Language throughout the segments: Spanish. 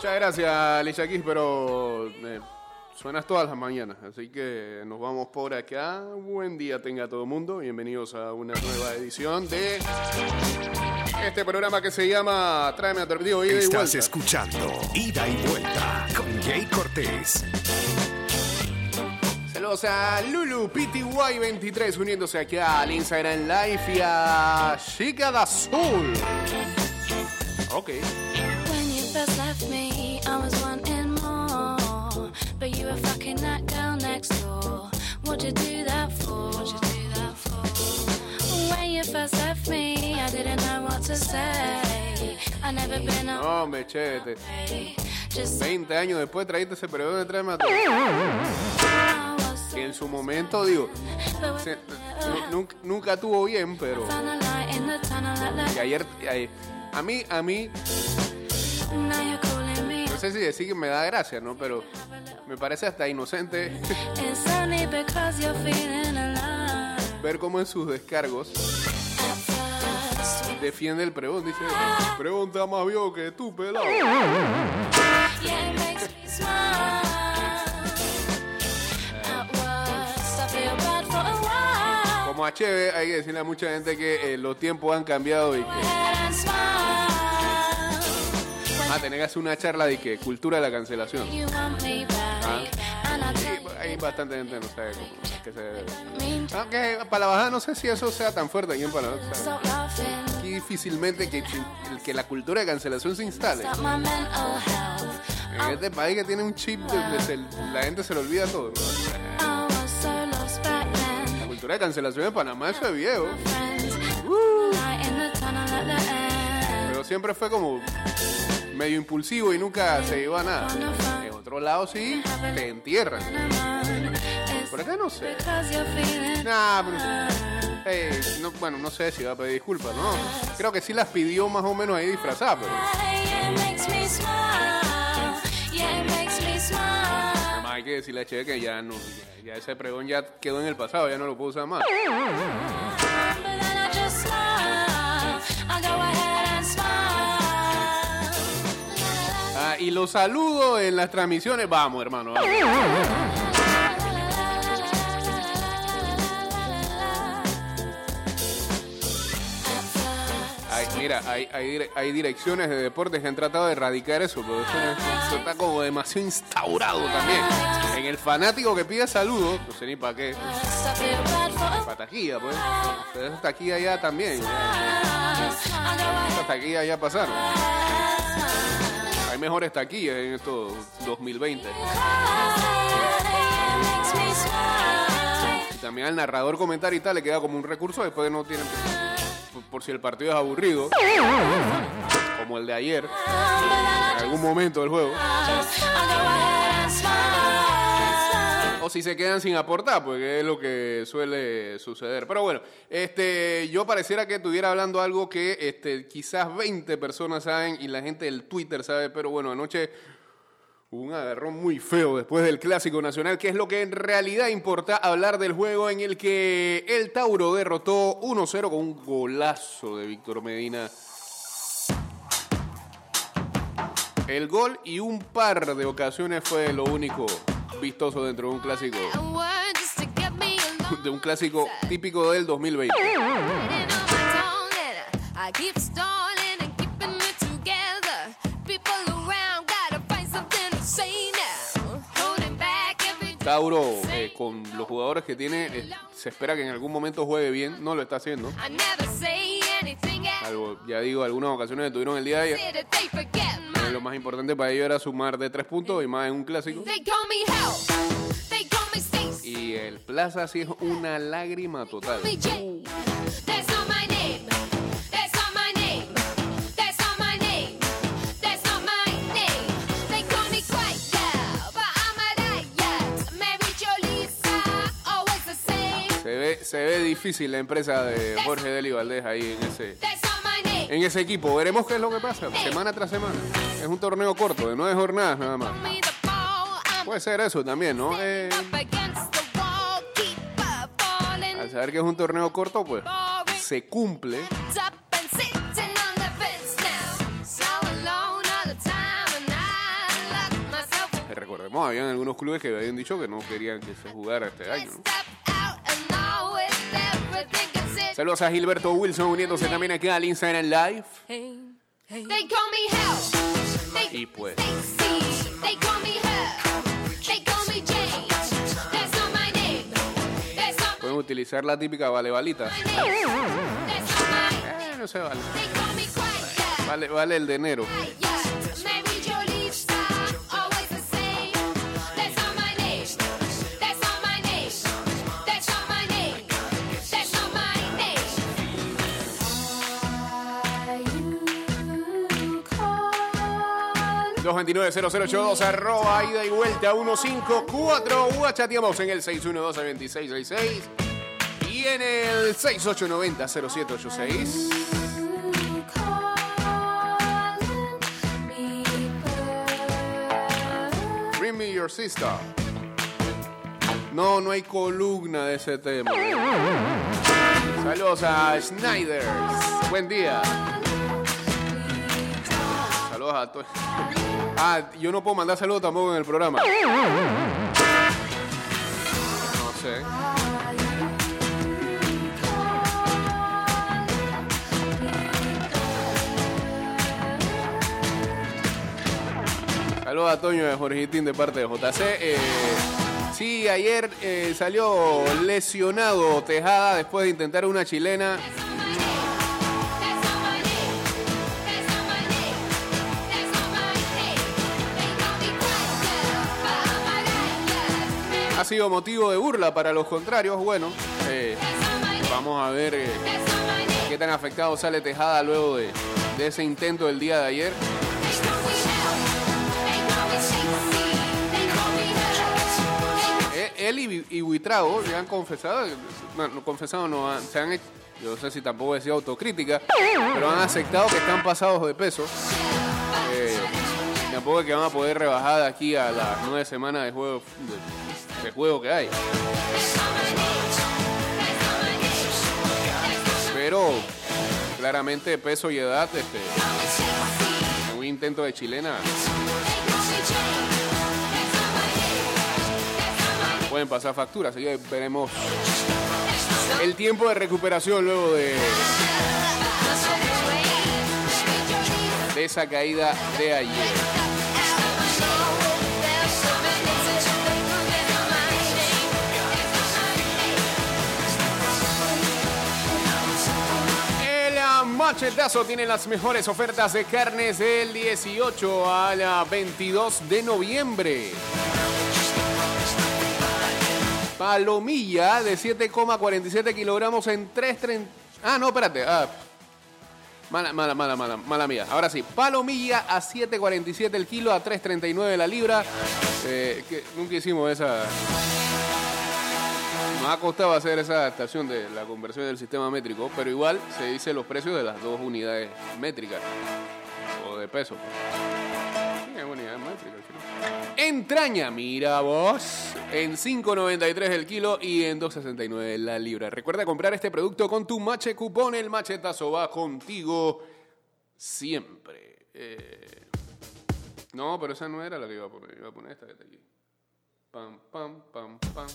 Muchas gracias, Alicia pero eh, suenas todas las mañanas, así que nos vamos por acá. Buen día tenga todo el mundo, bienvenidos a una nueva edición de este programa que se llama Tráeme a Ida y Estás escuchando Ida y Vuelta con Jay Cortés. Saludos a Lulu PTY23 uniéndose aquí al Instagram Live y a Chica da Azul. Ok. First left me, I was wanting more. But you were fucking that girl next door. What'd you do that for? What'd you do that for? When you first left me, I didn't know what to say. I never been No, me chete. away. Just 20 años después traíste ese periodo de a was Que en su momento, digo, se- nunca, nunca tuvo bien, pero a ayer, ayer- a mí, a mí, no sé si decir que me da gracia, ¿no? Pero me parece hasta inocente ver cómo en sus descargos defiende el pregón. Dice, pregunta más viejo que tú, pelado. Como a Cheve, hay que decirle a mucha gente que eh, los tiempos han cambiado y que Head and smile. va a tener que hacer una charla de que cultura de la cancelación. You, hay bastante gente no sabe cómo que se debe. Aunque para la bajada no sé si eso sea tan fuerte aquí en Panamá. Aquí difícilmente que, la cultura de cancelación se instale. En este país que tiene un chip donde se- la gente se le olvida todo. La cultura de cancelación en Panamá eso es viejo. End. Pero siempre fue como medio impulsivo y nunca se iba a nada. En otro lado sí, te entierran. Por acá no sé. Nah, pero- eh, no- bueno, no sé si va a pedir disculpas, ¿no? Creo que sí las pidió más o menos ahí disfrazadas, pero además hay que decirle a Che que ya no, ya ese pregón ya quedó en el pasado, ya no lo puedo usar más. Y los saludos en las transmisiones, vamos hermano, vamos. Mira, hay, hay, dire- hay direcciones de deportes que han tratado de erradicar eso, pero eso, eso está como demasiado instaurado también. En el fanático que pide saludos, no sé ni para qué, para taquilla, pues. Pero esa taquilla ya también, ya. a I go ahead. Esas taquillas ya pasaron. Hay mejores taquillas en estos 2020. It makes me smile. Y también al narrador comentar y tal le queda como un recurso después no tienen por, por si el partido es aburrido como el de ayer en algún momento del juego si se quedan sin aportar porque es lo que suele suceder pero bueno este yo pareciera que estuviera hablando algo que este quizás 20 personas saben y la gente del Twitter sabe pero bueno anoche un agarrón muy feo después del Clásico Nacional, que es lo que en realidad importa hablar del juego en el que el Tauro derrotó 1-0 con un golazo de Víctor Medina. El gol y un par de ocasiones fue lo único vistoso dentro de un clásico, de un clásico típico del 2020. Writing on my tongue that I keep stalling and keeping it together. People around gotta find something to say now. Holding back every Tauro, eh, con los jugadores que tiene, eh, se espera que en algún momento juegue bien, no lo está haciendo. Algo, ya digo, algunas ocasiones que tuvieron el día de ayer. Lo más importante para ellos era sumar de tres puntos y más en un clásico. Y el Plaza sí es una lágrima total. Se ve, se ve difícil la empresa de Jorge Deli Valdés ahí en ese, en ese equipo. Veremos qué es lo que pasa, semana tras semana. Es un torneo corto, de nueve jornadas nada más. Puede ser eso también, ¿no? Eh, al saber que es un torneo corto, pues se cumple. Sabemos, habían algunos clubes que habían dicho que no querían que se jugara este año. ¿no? Saludos a Gilberto Wilson uniéndose también aquí al Instagram Live. They call me hell. They, Y pues, they see. They call me her. They call me Jane. That's not my name. That's not pueden utilizar la típica vale balita. my name. That's not my. Eh, no se vale. Vale, vale el de enero. 229-0082, arroba, ida y vuelta, 154. Chateamos en el 612-2666 y en el 6890-0786. Bring me your sister. No, no hay columna de ese tema. Saludos a Schneider. Buen día. Saludos a. Ah, yo no puedo mandar saludos tampoco en el programa. No sé. Saludos a Toño de Jorgitín de parte de JC. Eh, sí, ayer eh, salió lesionado Tejada después de intentar una chilena. Sido motivo de burla para los contrarios. Bueno, eh, vamos a ver eh, qué tan afectado sale Tejada luego de, de ese intento del día de ayer. Eh, él y, y Buitrago le han confesado, no confesado, no se han hecho, yo no sé si tampoco decía autocrítica, pero han aceptado que están pasados de peso. Tampoco que van a poder rebajar aquí a las nueve semanas de juego, de, juego que hay. Pero claramente peso y edad, este, un intento de chilena, pueden pasar facturas, así que veremos el tiempo de recuperación luego de, de esa caída de ayer. Machetazo tiene las mejores ofertas de carnes del 18 al 22 de noviembre. Palomilla de 7,47 kilogramos en 3,30. Ah, no, espérate. Ah, mala, mala, mala, mala, mala mía. Ahora sí, palomilla a 7,47 el kilo, a 3,39 la libra. Eh, nunca hicimos esa. Nos ha costado hacer esa adaptación de la conversión del sistema métrico, pero igual se dice los precios de las dos unidades métricas o de peso. Entraña, mira vos, en 5.93 el kilo y en 2.69 la libra. Recuerda comprar este producto con tu mache cupón. El machetazo va contigo siempre. Eh, no, pero esa no era la que iba a poner. Iba a poner esta que está aquí. Pam, pam, pam, pam.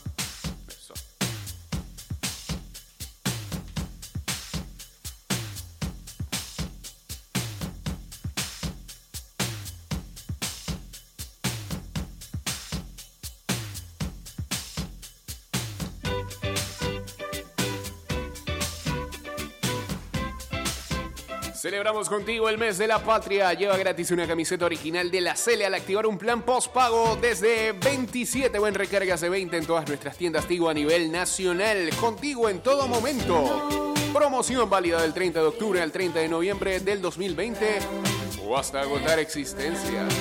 Celebramos contigo el mes de la patria. Lleva gratis una camiseta original de la Cele al activar un plan postpago desde 27 o en recargas de 20 en todas nuestras tiendas Tigo a nivel nacional. Contigo en todo momento. Promoción válida del 30 de octubre al 30 de noviembre del 2020 o hasta agotar existencias.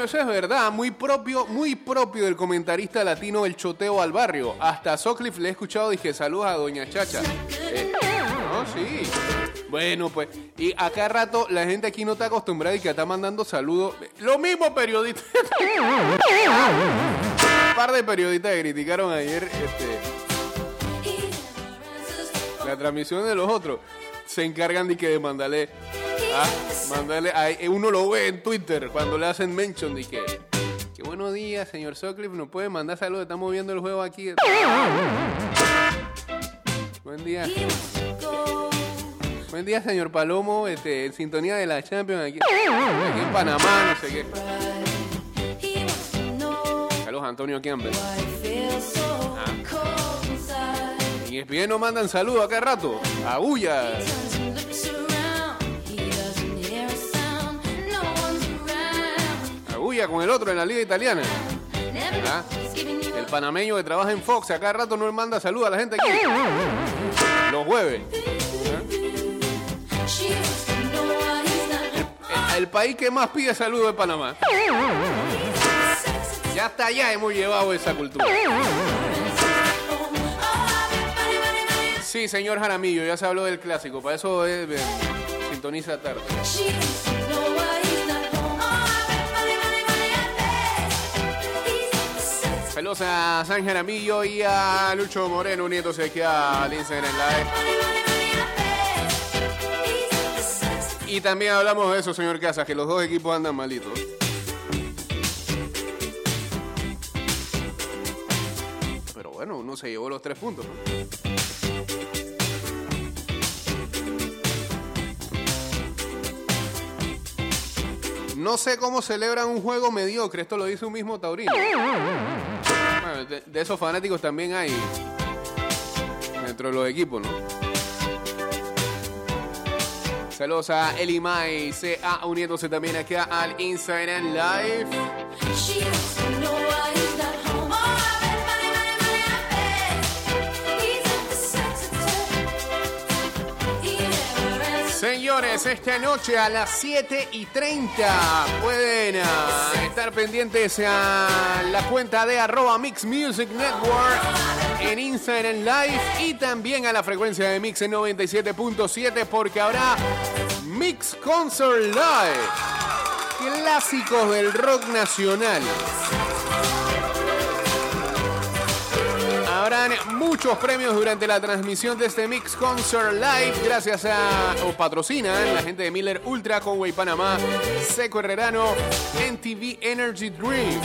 Bueno, eso es verdad, muy propio, muy propio del comentarista latino El Choteo al Barrio. Hasta Socliffe le he escuchado, dije saludos a Doña Chacha. Eh, no, sí. Bueno, pues, y acá rato la gente aquí no está acostumbrada y que está mandando saludos. Lo mismo periodista. par de periodistas que criticaron ayer este, la transmisión de los otros se encargan de que de mandarle, ah, mandarle a- uno lo ve en Twitter cuando le hacen mention de que, que buenos días, señor Sutcliffe, nos puede mandar saludos, estamos viendo el juego aquí. Buen día. Buen día, señor Palomo, este, en sintonía de la Champions aquí, en Panamá, no sé qué. Saludos, Antonio Campbell. Y ESPN nos mandan saludos acá rato. Agulla. Con el otro en la liga italiana. Ah, El panameño que trabaja en Fox, acá rato nos manda saludos a la gente aquí. Los jueves. El, el país que más pide saludos es Panamá. Ya hasta allá hemos llevado esa cultura. Sí, señor Jaramillo, ya se habló del clásico. Para eso es, eh, sintoniza tarde. Saludos a San Jaramillo y a Lucho Moreno uniéndose aquí al Instagram Live. Y también hablamos de eso, señor Casas, que los dos equipos andan malitos. Pero bueno, uno se llevó los tres puntos. No sé cómo celebran un juego mediocre, esto lo dice un mismo Taurino. De, esos fanáticos también hay dentro de los equipos, ¿no? Saludos a Eli Mai, CA uniéndose también acá al Instagram Live. Señores, esta noche a las 7 y 30 pueden ah, estar pendientes a la cuenta de arroba Mix Music Network en Instagram Live y también a la frecuencia de Mix en 97.7 porque habrá Mix Concert Live. Clásicos del rock nacional. Muchos premios durante la transmisión de este Mix Concert Live. Gracias a. o patrocinan la gente de Miller Ultra, Conway Panamá, Seco Herrerano, NTV Energy Dream.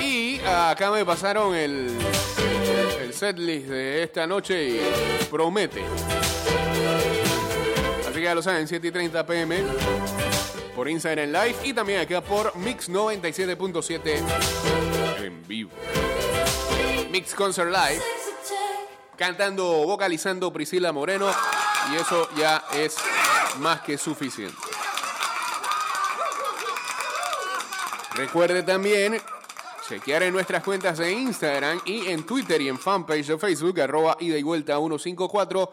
Y acá me pasaron el. el setlist de esta noche y promete. Así que ya lo saben, 7 y 30 pm por Instagram Live y también acá por Mix 97.7 en vivo. Mix Concert Live, cantando, vocalizando Priscila Moreno y eso ya es más que suficiente. Recuerde también chequear en nuestras cuentas de Instagram y en Twitter y en fanpage de Facebook, arroba ida y vuelta 154,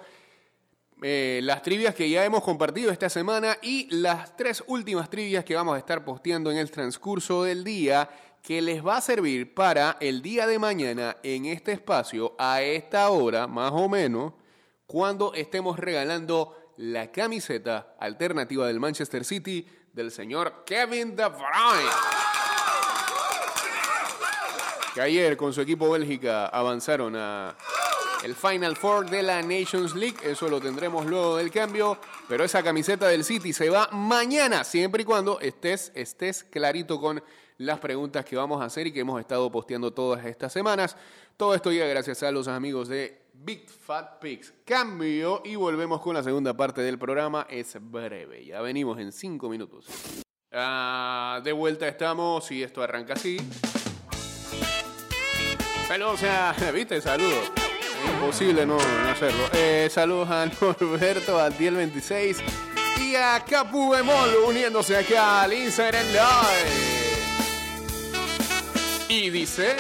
eh, las trivias que ya hemos compartido esta semana y las tres últimas trivias que vamos a estar posteando en el transcurso del día que les va a servir para el día de mañana en este espacio, a esta hora más o menos, cuando estemos regalando la camiseta alternativa del Manchester City del señor Kevin De Bruyne. Que ayer con su equipo Bélgica avanzaron a el Final Four de la Nations League. Eso lo tendremos luego del cambio. Pero esa camiseta del City se va mañana, siempre y cuando estés, estés clarito con las preguntas que vamos a hacer y que hemos estado posteando todas estas semanas. Todo esto llega gracias a los amigos de Big Fat Pigs. Cambio y volvemos con la segunda parte del programa. Es breve, ya venimos en cinco minutos. Ah, de vuelta estamos y esto arranca así. Saludos a, ¿viste? Saludos. Imposible no, hacerlo. Saludos a Norberto, a Diel26 y a Capu Bemol uniéndose acá al Instagram Live. Y dice...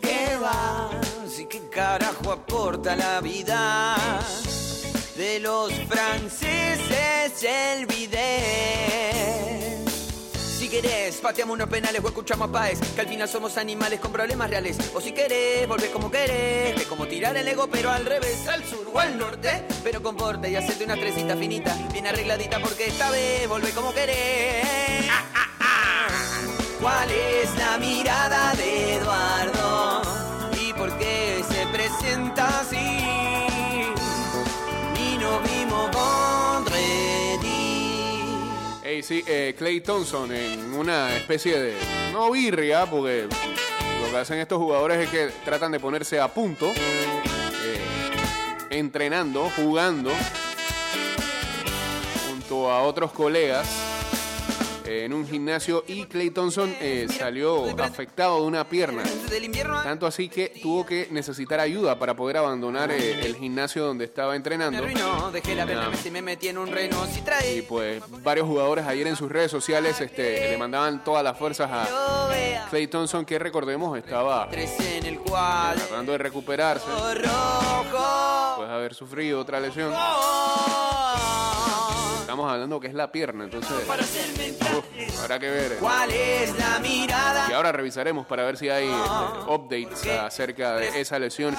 ¿Qué va? Sí, ¿qué carajo aporta la vida? De los franceses el bidet. Si querés, pateamos unos penales o escuchamos a Paez, que al final somos animales con problemas reales. O si querés, volvés como querés, que como tirar el ego, pero al revés, al sur o al norte. Pero con porte y hacerte una tresita finita, bien arregladita, porque esta vez volvés como querés. Ah. ¿Cuál es la mirada de Eduardo? ¿Y por qué se presenta así? Nino vimos Vendredi. Ey, sí, eh, Clay Thompson en una especie de. No birria, porque lo que hacen estos jugadores es que tratan de ponerse a punto, eh, entrenando, jugando, junto a otros colegas en un gimnasio. Y Clay Thompson eh, salió afectado de una pierna. Tanto así que tuvo que necesitar ayuda para poder abandonar eh, el gimnasio donde estaba entrenando. y pues varios jugadores ayer en sus redes sociales este, le mandaban todas las fuerzas a. Clay Thompson, que recordemos estaba tratando de recuperarse, después de haber sufrido otra lesión. Estamos hablando que es la pierna, entonces uf, habrá que ver. ¿Cuál es la mirada? Y ahora revisaremos para ver si hay este, updates acerca de esa lesión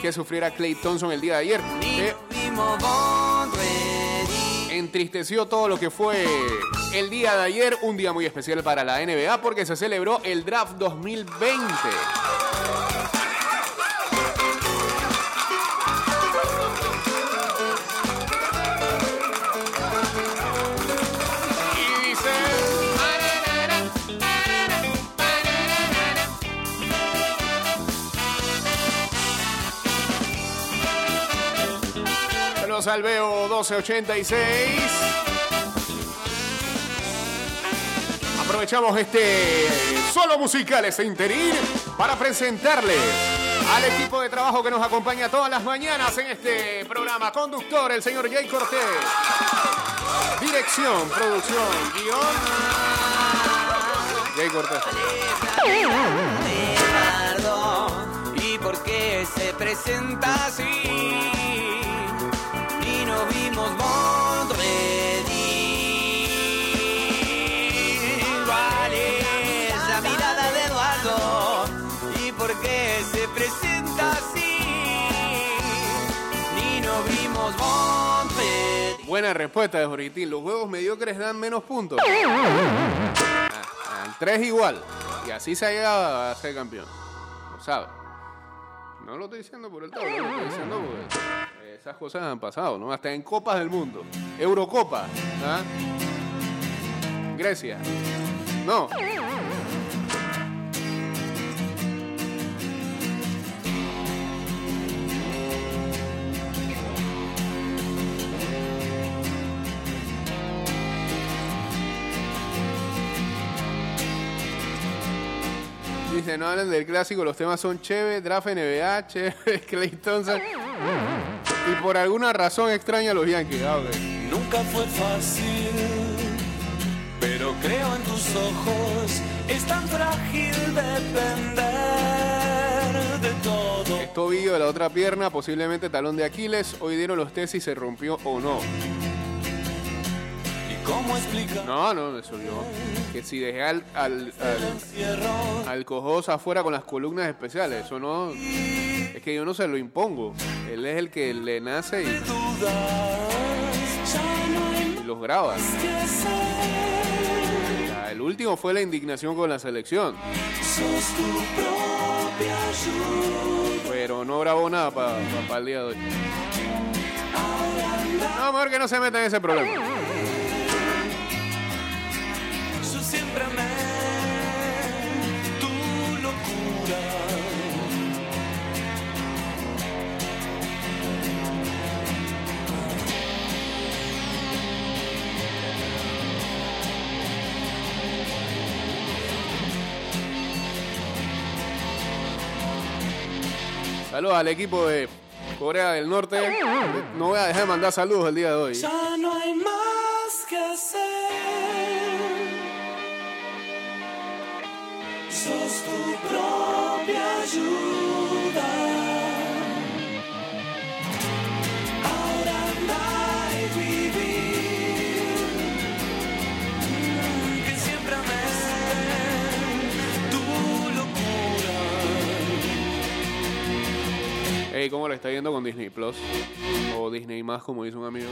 que sufriera Clay Thompson el día de ayer. que Vendredi. entristeció todo lo que fue el día de ayer, un día muy especial para la NBA porque se celebró el draft 2020. Saludos al Veo 1286. Aprovechamos este solo musical, este interín, para presentarles al equipo de trabajo que nos acompaña todas las mañanas en este programa. Conductor, el señor Jay Cortés. Dirección, producción, guion. Jay Cortés. ¿Y por qué se presenta así? Vimos Mondredi. ¿Cuál es la mirada de Eduardo? ¿Y por qué se presenta así? Ni no vimos Mondredi. Buena respuesta de Joritín. Los juegos mediocres dan menos puntos. Ah, Al 3 igual. Y así se ha llegado a ser campeón. Lo sabe. No lo estoy diciendo por el tablo, lo estoy diciendo porque esas cosas han pasado, ¿no? Hasta en Copas del Mundo. Eurocopa. ¿ah? Grecia. No. Dice, no hablan del clásico, los temas son Cheve, Draft NBA, Cheve, Clay Thompson. Y por alguna razón extraña a los Yankees. Ah, ok. Nunca fue fácil, pero creo en tus ojos. Es tan frágil depender de todo. Es tobillo de la otra pierna, posiblemente talón de Aquiles. Hoy dieron los test si se rompió o no. ¿Y cómo explicar No, no, eso yo. Que si dejé al, al, al, afuera con las columnas especiales. Eso no. Es que yo no se lo impongo. Él es el que le nace y, los graba. El último fue la indignación con la selección. Pero no grabó nada para el día de hoy. No, mejor que no se meta en ese problema. Siempre amé tu locura. Saludos al equipo de Corea del Norte. No voy a dejar de mandar saludos el día de hoy. Ya no hay más que hacer. Ey, ¿cómo le está yendo con Disney Plus? O Disney Más, como dice un amigo.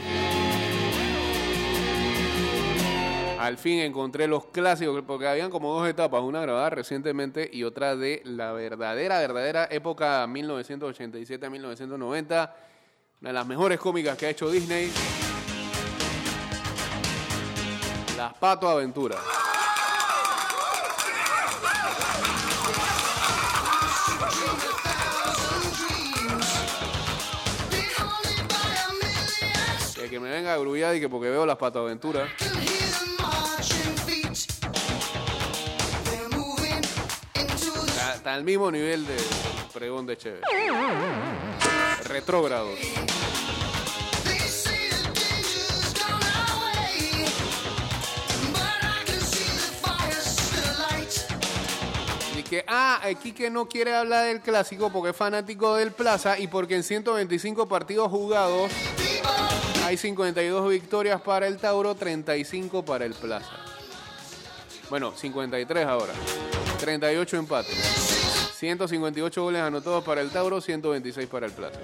Al fin encontré los clásicos, porque habían como dos etapas, una grabada recientemente y otra de la verdadera, verdadera época 1987 a 1990. Una de las mejores cómicas que ha hecho Disney. Las Pato Aventuras. Que, me venga a grullar y que porque veo las Pato Está al mismo nivel de pregón de Chévere. Retrógrados. Que, ah, aquí que no quiere hablar del clásico porque es fanático del Plaza y porque en 125 partidos jugados hay 52 victorias para el Tauro, 35 para el Plaza. Bueno, 53 ahora. 38 empates. 158 goles anotados para el Tauro, 126 para el Plaza.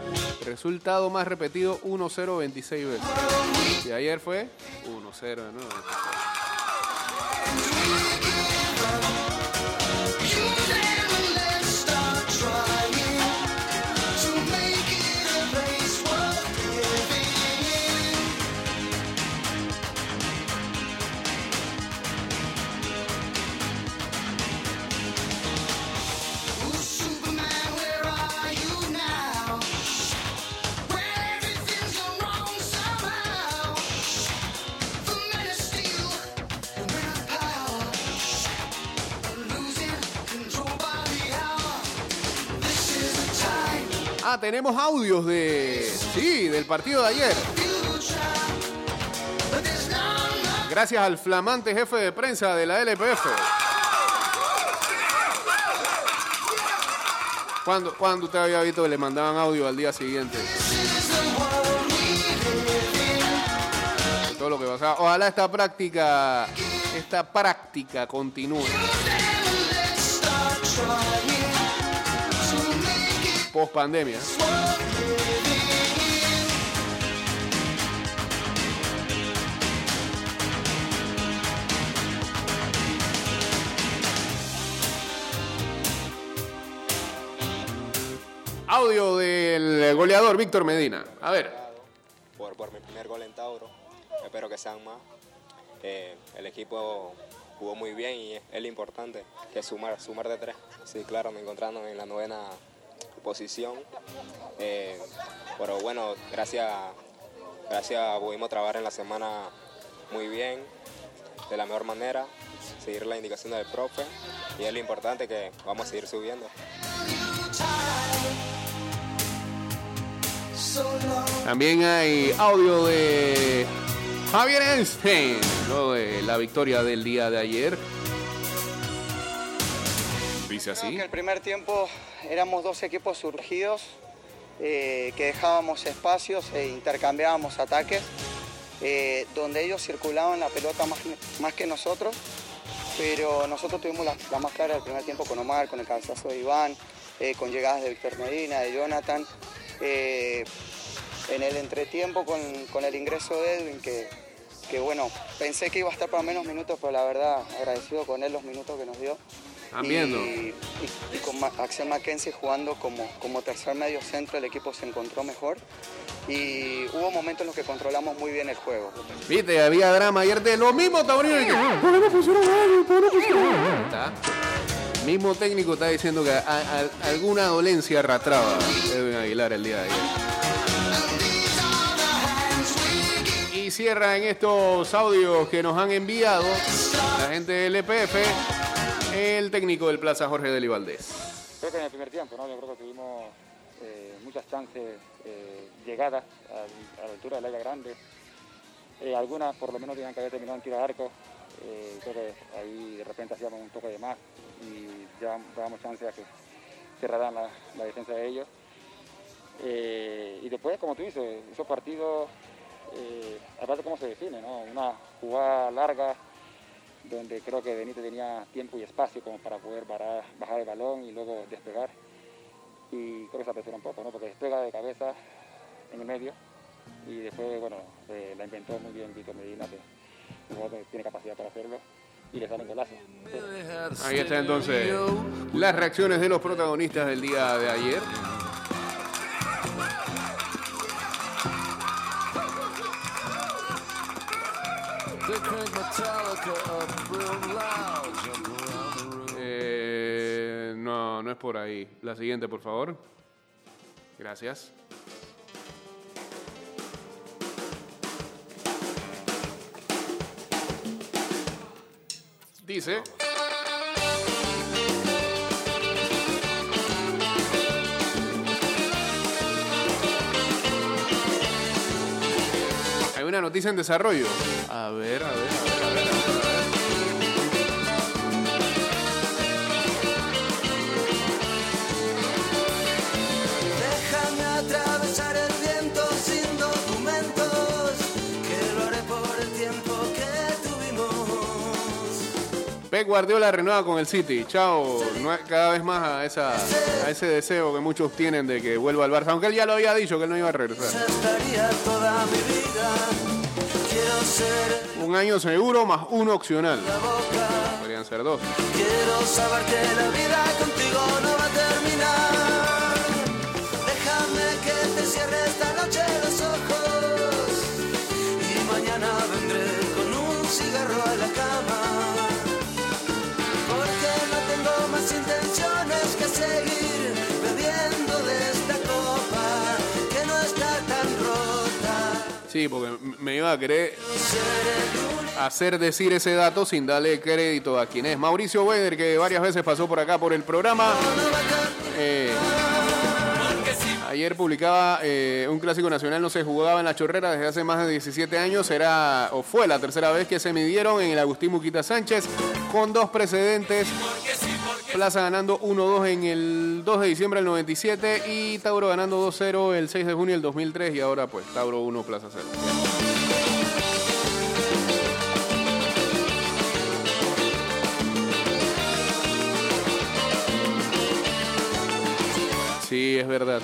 Resultado más repetido, 1-0 26 veces. Y ayer fue 1-0 de nuevo. Tenemos audios de. Sí, del partido de ayer. Gracias al flamante jefe de prensa de la LPF. ¿Cuándo, cuándo usted había visto que le mandaban audio al día siguiente? Todo lo que pasaba. Ojalá esta práctica, esta práctica continúe. Post pandemia. Audio del goleador Víctor Medina. A ver. por, mi primer gol en Tauro. Espero que sean más. Eh, el equipo jugó muy bien y es, lo importante, que es sumar, sumar de tres. Sí, claro, me encontrando en la novena posición. Eh, pero bueno, gracias, gracias pudimos trabajar en la semana muy bien, de la mejor manera, seguir la indicación del profe y es lo importante que vamos a seguir subiendo. También hay audio de Javier Einstein, de la victoria del día de ayer. Dice Creo así. que el primer tiempo éramos dos equipos surgidos eh, que dejábamos espacios e intercambiábamos ataques, eh, donde ellos circulaban la pelota más, más que nosotros, pero nosotros tuvimos la, la más clara del primer tiempo con Omar, con el cabezazo de Iván, eh, con llegadas de Víctor Medina, de Jonathan. en el entretiempo con, con el ingreso de Edwin, que, que bueno, pensé que iba a estar para menos minutos, pero la verdad agradecido con él los minutos que nos dio. Están Y- viendo. Y, y con Axel Mackenzie jugando como, como tercer medio centro, el equipo se encontró mejor. Y hubo momentos en los que controlamos muy bien el juego. Viste, había drama ayer de los mismos taurinos. Mismo técnico está diciendo que a- a- alguna dolencia arrastraba Edwin Aguilar el día de ayer. Y cierra en estos audios que nos han enviado la gente del EPF el técnico del Plaza Jorge de Valdés. Creo que en el primer tiempo, ¿no? Yo creo que tuvimos eh, muchas chances eh, llegadas a, a la altura del área grande. Eh, algunas por lo menos tenían que haber terminado en tiro de arco. Creo que ahí de repente hacíamos un toque de más y ya dábamos chance a que cerraran la, la defensa de ellos. Y después, como tú dices, esos partidos, aparte cómo se define, ¿no? Una jugada larga donde creo que Benito tenía tiempo y espacio como para poder bajar, bajar el balón y luego despegar. Y creo que se apresuró un poco, ¿no? Porque despega de cabeza en el medio y después, bueno, eh, la inventó muy bien Víctor Medina, que tiene capacidad para hacerlo y le sale un golazo. Ahí está entonces las reacciones de los protagonistas del día de ayer. Eh, no, no es por ahí. La siguiente, por favor. Gracias. Dice. Una noticia en desarrollo. A ver, a ver, a ver, a ver. a. Déjame atravesar Guardiola renueva con el City. Chao. Cada vez más a, esa, a ese deseo que muchos tienen de que vuelva al Barça. Aunque él ya lo había dicho que él no iba a regresar. Un año seguro más uno opcional. Podrían ser dos. Quiero saber que la vida Sí, porque me iba a querer hacer decir ese dato sin darle crédito a quien es. Mauricio Weder, que varias veces pasó por acá por el programa. Eh, ayer publicaba eh, un clásico nacional, no se jugaba en la chorrera desde hace más de 17 años. Era, o fue la tercera vez que se midieron en el Agustín Muquita Sánchez, con dos precedentes. Plaza ganando 1-2 en el 2 de diciembre del 97 y Tauro ganando 2-0 el 6 de junio del 2003 y ahora pues Tauro 1, Plaza 0. Sí, es verdad.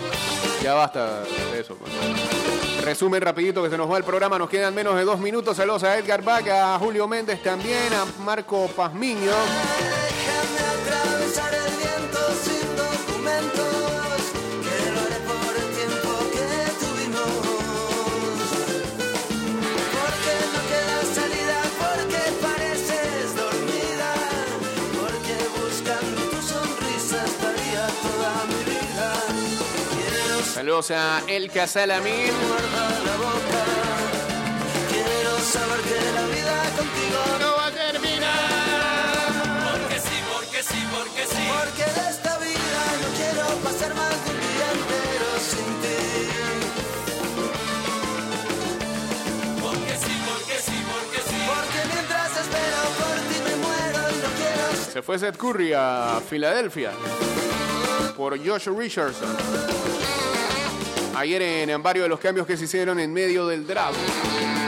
Ya basta de eso. Resumen rapidito que se nos va el programa. Nos quedan menos de dos minutos. Saludos a Edgar Vaca, a Julio Méndez también, a Marco Pazmiño. Saludos a El Casalamín. guardar la boca, quiero saber que la vida contigo No va a terminar. Porque sí, porque sí, porque sí. Porque de esta vida no quiero pasar más de un día entero sin ti. Porque sí, porque sí, porque sí. Porque mientras espero por ti me muero y no quiero Se fue Seth Curry a Filadelfia por Josh Richardson. Ayer en, en varios de los cambios que se hicieron en medio del draft.